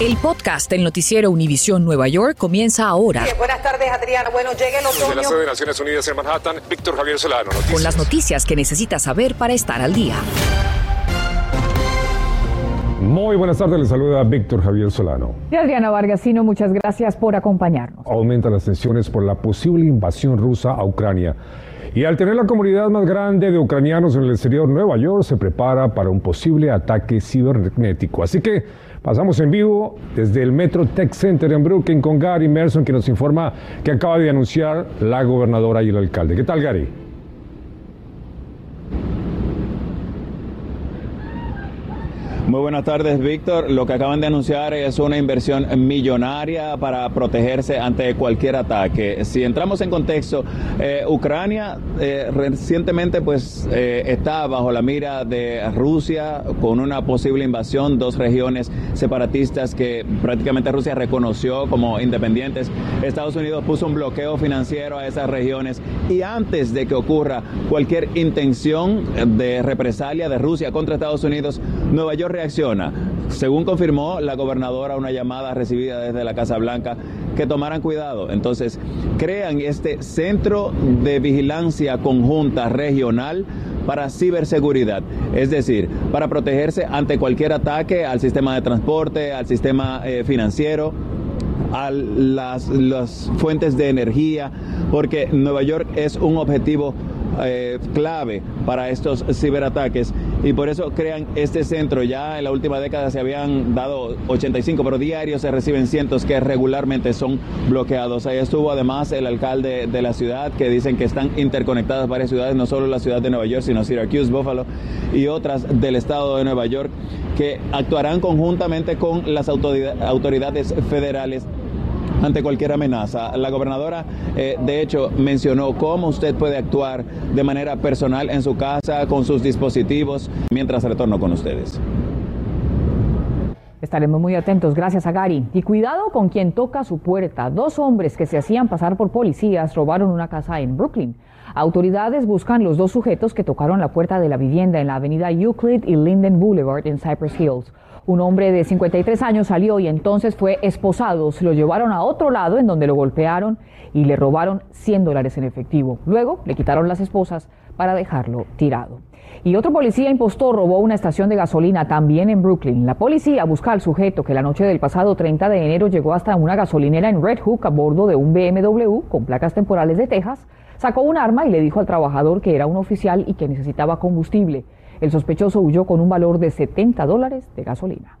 El podcast del noticiero Univisión Nueva York comienza ahora. buenas tardes, Adriana. Bueno, llega el otoño. Desde la sede de Naciones Unidas en Manhattan, Víctor Javier Solano. Noticias. Con las noticias que necesitas saber para estar al día. Muy buenas tardes, les saluda Víctor Javier Solano. Y Adriana Vargasino, muchas gracias por acompañarnos. Aumentan las tensiones por la posible invasión rusa a Ucrania. Y al tener la comunidad más grande de ucranianos en el exterior, Nueva York se prepara para un posible ataque cibernético. Así que pasamos en vivo desde el Metro Tech Center en Brooklyn con Gary Merson, que nos informa que acaba de anunciar la gobernadora y el alcalde. ¿Qué tal, Gary? Muy buenas tardes, Víctor. Lo que acaban de anunciar es una inversión millonaria para protegerse ante cualquier ataque. Si entramos en contexto, eh, Ucrania eh, recientemente pues eh, está bajo la mira de Rusia con una posible invasión, dos regiones separatistas que prácticamente Rusia reconoció como independientes. Estados Unidos puso un bloqueo financiero a esas regiones y antes de que ocurra cualquier intención de represalia de Rusia contra Estados Unidos, Nueva York reacciona. Según confirmó la gobernadora, una llamada recibida desde la Casa Blanca, que tomaran cuidado. Entonces, crean este centro de vigilancia conjunta regional para ciberseguridad, es decir, para protegerse ante cualquier ataque al sistema de transporte, al sistema eh, financiero, a las, fuentes de energía, porque Nueva York es un objetivo eh, clave para estos ciberataques y por eso crean este centro. Ya en la última década se habían dado 85, pero diarios se reciben cientos que regularmente son bloqueados. Ahí estuvo además el alcalde de la ciudad que dicen que están interconectadas varias ciudades, no solo la ciudad de Nueva York, sino Syracuse, Buffalo y otras del estado de Nueva York que actuarán conjuntamente con las autoridades federales ante cualquier amenaza. La gobernadora, eh, de hecho, mencionó cómo usted puede actuar de manera personal en su casa, con sus dispositivos, mientras retorno con ustedes. Estaremos muy atentos, gracias a Gary. Y cuidado con quien toca su puerta. Dos hombres que se hacían pasar por policías robaron una casa en Brooklyn. Autoridades buscan los dos sujetos que tocaron la puerta de la vivienda en la avenida Euclid y Linden Boulevard en Cypress Hills. Un hombre de 53 años salió y entonces fue esposado. Se lo llevaron a otro lado en donde lo golpearon y le robaron 100 dólares en efectivo. Luego le quitaron las esposas para dejarlo tirado. Y otro policía impostor robó una estación de gasolina también en Brooklyn. La policía busca al sujeto que la noche del pasado 30 de enero llegó hasta una gasolinera en Red Hook a bordo de un BMW con placas temporales de Texas, sacó un arma y le dijo al trabajador que era un oficial y que necesitaba combustible. El sospechoso huyó con un valor de 70 dólares de gasolina.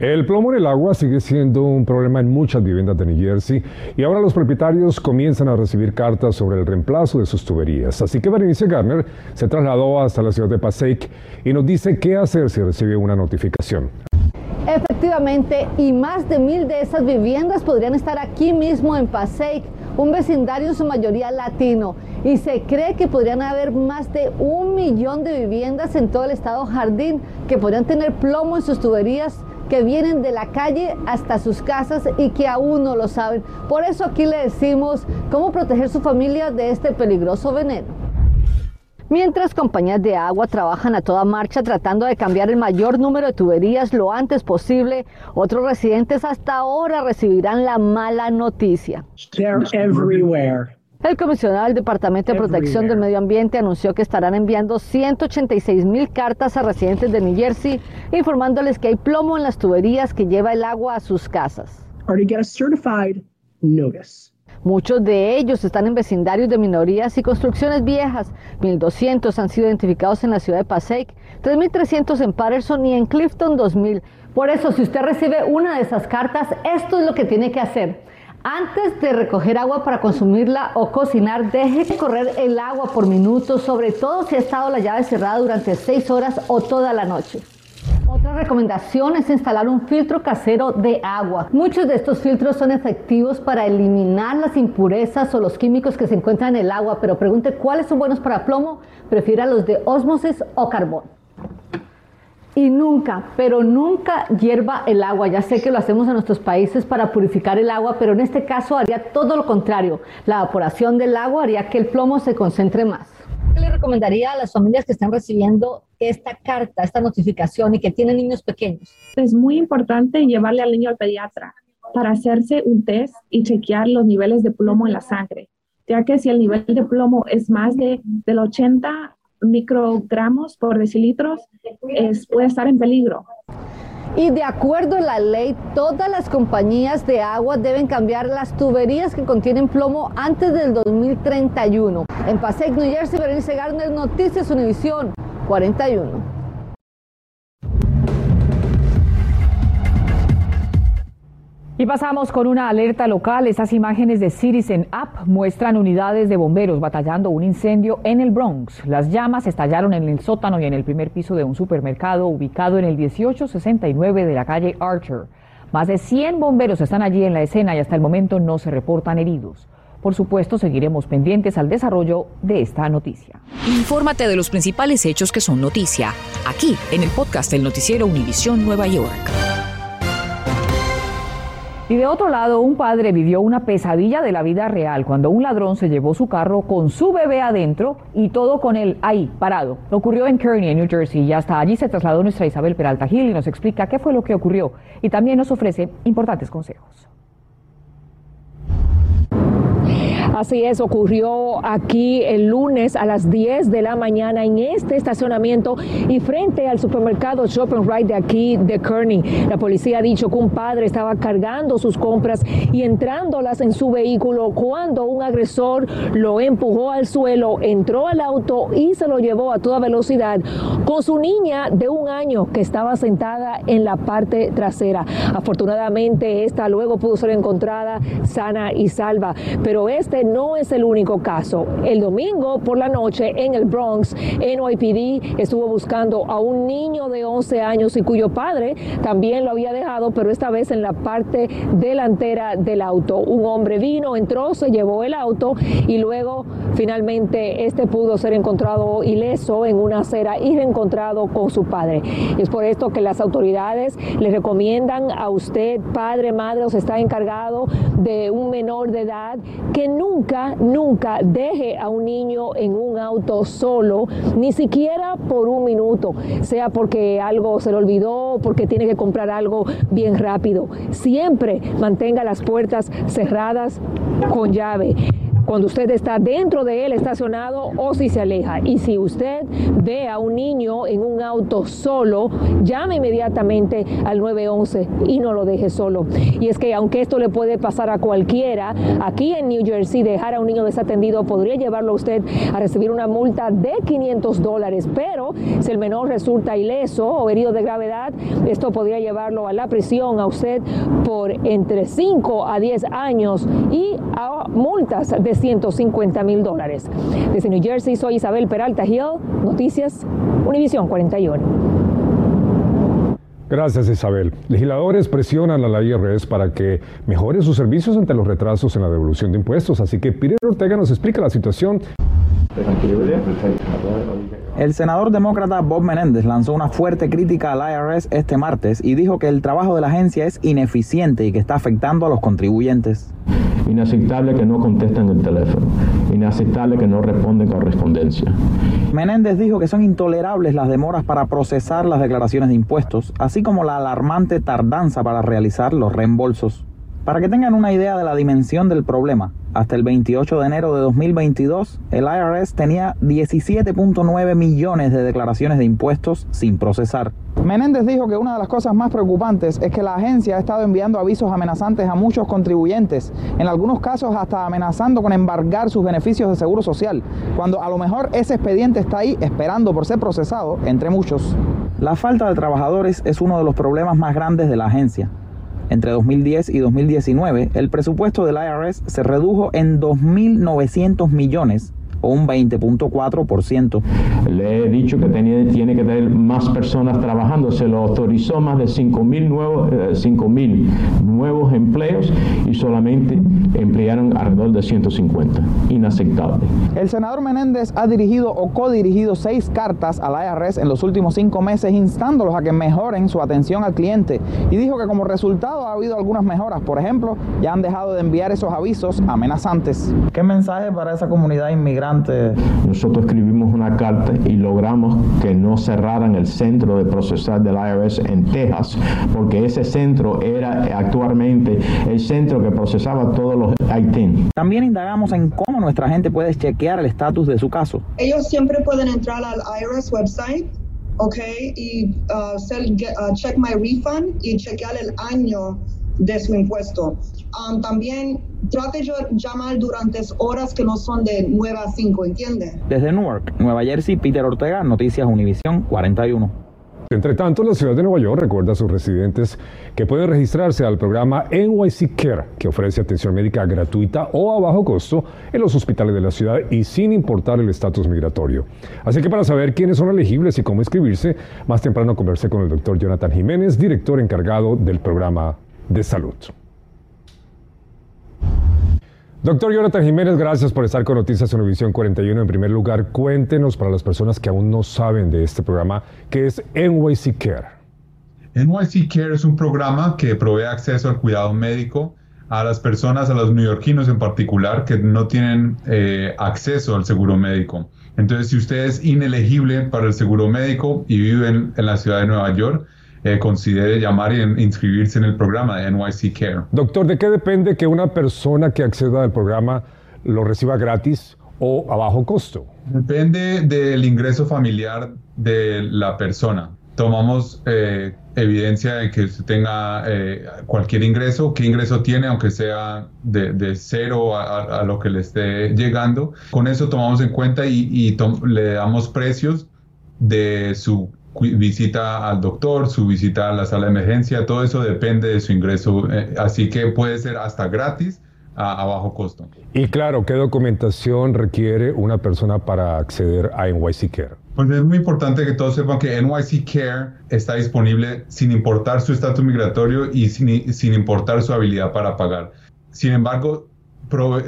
El plomo en el agua sigue siendo un problema en muchas viviendas de New Jersey y ahora los propietarios comienzan a recibir cartas sobre el reemplazo de sus tuberías. Así que Berenice Garner se trasladó hasta la ciudad de Passaic y nos dice qué hacer si recibe una notificación. Efectivamente, y más de mil de esas viviendas podrían estar aquí mismo en Passaic, un vecindario en su mayoría latino y se cree que podrían haber más de un millón de viviendas en todo el estado Jardín que podrían tener plomo en sus tuberías que vienen de la calle hasta sus casas y que aún no lo saben. Por eso aquí le decimos cómo proteger su familia de este peligroso veneno. Mientras compañías de agua trabajan a toda marcha tratando de cambiar el mayor número de tuberías lo antes posible, otros residentes hasta ahora recibirán la mala noticia. El comisionado del Departamento de Protección del Medio Ambiente anunció que estarán enviando 186 mil cartas a residentes de New Jersey informándoles que hay plomo en las tuberías que lleva el agua a sus casas. Muchos de ellos están en vecindarios de minorías y construcciones viejas. 1.200 han sido identificados en la ciudad de Passaic, 3.300 en Patterson y en Clifton 2.000. Por eso, si usted recibe una de esas cartas, esto es lo que tiene que hacer. Antes de recoger agua para consumirla o cocinar, deje correr el agua por minutos, sobre todo si ha estado la llave cerrada durante 6 horas o toda la noche. Otra recomendación es instalar un filtro casero de agua. Muchos de estos filtros son efectivos para eliminar las impurezas o los químicos que se encuentran en el agua, pero pregunte cuáles son buenos para plomo, prefiera los de osmosis o carbón. Y nunca, pero nunca hierva el agua. Ya sé que lo hacemos en nuestros países para purificar el agua, pero en este caso haría todo lo contrario. La evaporación del agua haría que el plomo se concentre más. ¿Qué le recomendaría a las familias que están recibiendo esta carta, esta notificación y que tienen niños pequeños? Es muy importante llevarle al niño al pediatra para hacerse un test y chequear los niveles de plomo en la sangre, ya que si el nivel de plomo es más de del 80 microgramos por decilitros, es, puede estar en peligro. Y de acuerdo a la ley, todas las compañías de agua deben cambiar las tuberías que contienen plomo antes del 2031. En Passaic, New Jersey, Berenice Garner, Noticias Univisión 41. Y pasamos con una alerta local. Estas imágenes de Citizen App muestran unidades de bomberos batallando un incendio en el Bronx. Las llamas estallaron en el sótano y en el primer piso de un supermercado ubicado en el 1869 de la calle Archer. Más de 100 bomberos están allí en la escena y hasta el momento no se reportan heridos. Por supuesto, seguiremos pendientes al desarrollo de esta noticia. Infórmate de los principales hechos que son noticia, aquí en el podcast del noticiero Univisión Nueva York. Y de otro lado, un padre vivió una pesadilla de la vida real cuando un ladrón se llevó su carro con su bebé adentro y todo con él ahí, parado. Ocurrió en Kearney, en New Jersey, y hasta allí se trasladó nuestra Isabel Peralta Gil y nos explica qué fue lo que ocurrió y también nos ofrece importantes consejos. Así es, ocurrió aquí el lunes a las 10 de la mañana en este estacionamiento y frente al supermercado Shop and Ride de aquí de Kearney. La policía ha dicho que un padre estaba cargando sus compras y entrándolas en su vehículo cuando un agresor lo empujó al suelo, entró al auto y se lo llevó a toda velocidad con su niña de un año que estaba sentada en la parte trasera. Afortunadamente, esta luego pudo ser encontrada sana y salva, pero este no es el único caso. El domingo por la noche en el Bronx, NYPD estuvo buscando a un niño de 11 años y cuyo padre también lo había dejado, pero esta vez en la parte delantera del auto. Un hombre vino, entró, se llevó el auto y luego finalmente este pudo ser encontrado ileso en una acera y reencontrado con su padre. Es por esto que las autoridades le recomiendan a usted, padre, madre, o se está encargado de un menor de edad que nunca nunca, nunca deje a un niño en un auto solo, ni siquiera por un minuto, sea porque algo se le olvidó, porque tiene que comprar algo bien rápido. Siempre mantenga las puertas cerradas con llave cuando usted está dentro de él estacionado o si se aleja. Y si usted ve a un niño en un auto solo, llame inmediatamente al 911 y no lo deje solo. Y es que aunque esto le puede pasar a cualquiera, aquí en New Jersey dejar a un niño desatendido podría llevarlo a usted a recibir una multa de 500 dólares, pero si el menor resulta ileso o herido de gravedad, esto podría llevarlo a la prisión a usted por entre 5 a 10 años y a multas de 150 mil dólares. Desde New Jersey soy Isabel Peralta Hill, Noticias Univisión 41. Gracias Isabel. Legisladores presionan a la IRS para que mejore sus servicios ante los retrasos en la devolución de impuestos, así que Piero Ortega nos explica la situación. El senador demócrata Bob Menéndez lanzó una fuerte crítica al IRS este martes y dijo que el trabajo de la agencia es ineficiente y que está afectando a los contribuyentes. Inaceptable que no contesten el teléfono. Inaceptable que no responden correspondencia. Menéndez dijo que son intolerables las demoras para procesar las declaraciones de impuestos, así como la alarmante tardanza para realizar los reembolsos. Para que tengan una idea de la dimensión del problema, hasta el 28 de enero de 2022, el IRS tenía 17.9 millones de declaraciones de impuestos sin procesar. Menéndez dijo que una de las cosas más preocupantes es que la agencia ha estado enviando avisos amenazantes a muchos contribuyentes, en algunos casos hasta amenazando con embargar sus beneficios de seguro social, cuando a lo mejor ese expediente está ahí esperando por ser procesado, entre muchos. La falta de trabajadores es uno de los problemas más grandes de la agencia. Entre 2010 y 2019, el presupuesto del IRS se redujo en 2.900 millones o un 20.4%. Le he dicho que tenía, tiene que tener más personas trabajando, se lo autorizó más de 5.000 nuevos, eh, nuevos empleos y solamente emplearon alrededor de 150. Inaceptable. El senador Menéndez ha dirigido o codirigido seis cartas al IRS en los últimos cinco meses instándolos a que mejoren su atención al cliente y dijo que como resultado ha habido algunas mejoras. Por ejemplo, ya han dejado de enviar esos avisos amenazantes. ¿Qué mensaje para esa comunidad inmigrante? Adelante. Nosotros escribimos una carta y logramos que no cerraran el centro de procesar del IRS en Texas, porque ese centro era actualmente el centro que procesaba todos los ITIN. También indagamos en cómo nuestra gente puede chequear el estatus de su caso. Ellos siempre pueden entrar al IRS website ok, y uh, uh, check my refund y chequear el año de su impuesto. Um, también trate de llamar durante horas que no son de 9 a 5, ¿entiende? Desde Newark, Nueva Jersey, Peter Ortega, Noticias Univisión 41. Entre tanto, la ciudad de Nueva York recuerda a sus residentes que pueden registrarse al programa NYC Care, que ofrece atención médica gratuita o a bajo costo en los hospitales de la ciudad y sin importar el estatus migratorio. Así que para saber quiénes son elegibles y cómo inscribirse, más temprano conversé con el doctor Jonathan Jiménez, director encargado del programa de salud. Doctor Jonathan Jiménez, gracias por estar con Noticias Univisión 41. En primer lugar, cuéntenos para las personas que aún no saben de este programa, ¿qué es NYC Care? NYC Care es un programa que provee acceso al cuidado médico a las personas, a los neoyorquinos en particular, que no tienen eh, acceso al seguro médico. Entonces, si usted es inelegible para el seguro médico y vive en la ciudad de Nueva York, eh, considere llamar e inscribirse en el programa de NYC Care. Doctor, ¿de qué depende que una persona que acceda al programa lo reciba gratis o a bajo costo? Depende del ingreso familiar de la persona. Tomamos eh, evidencia de que usted tenga eh, cualquier ingreso, qué ingreso tiene, aunque sea de, cero a, lo que le esté llegando. Con eso tomamos en cuenta y, y le damos precios de su visita al doctor, su visita a la sala de emergencia, todo eso depende de su ingreso, eh, así que puede ser hasta gratis a, bajo costo. Y claro, ¿qué documentación requiere una persona para acceder a NYC Care? Pues es muy importante que todos sepan que NYC Care está disponible sin importar su estatus migratorio y sin, sin importar su habilidad para pagar. Sin embargo,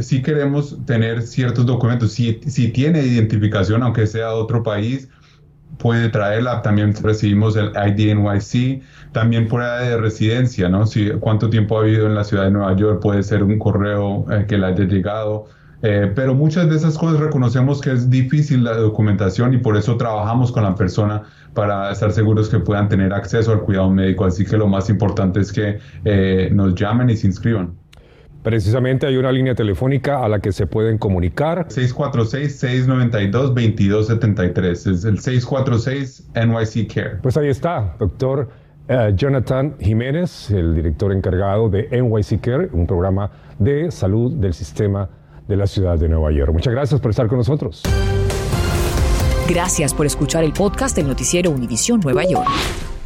si queremos tener ciertos documentos, si, si tiene identificación, aunque sea de otro país, puede traerla. También recibimos el ID NYC, también prueba de residencia, ¿no? Si cuánto tiempo ha vivido en la ciudad de Nueva York, puede ser un correo eh, que le haya llegado. Eh, pero muchas de esas cosas reconocemos que es difícil la documentación y por eso trabajamos con la persona para estar seguros que puedan tener acceso al cuidado médico. Así que lo más importante es que eh, nos llamen y se inscriban. Precisamente hay una línea telefónica a la que se pueden comunicar. 646-692-2273. Es el 646 NYC Care. Pues ahí está, doctor eh, Jonathan Jiménez, el director encargado de NYC Care, un programa de salud del sistema de la ciudad de Nueva York. Muchas gracias por estar con nosotros. Gracias por escuchar el podcast del noticiero Univisión Nueva York.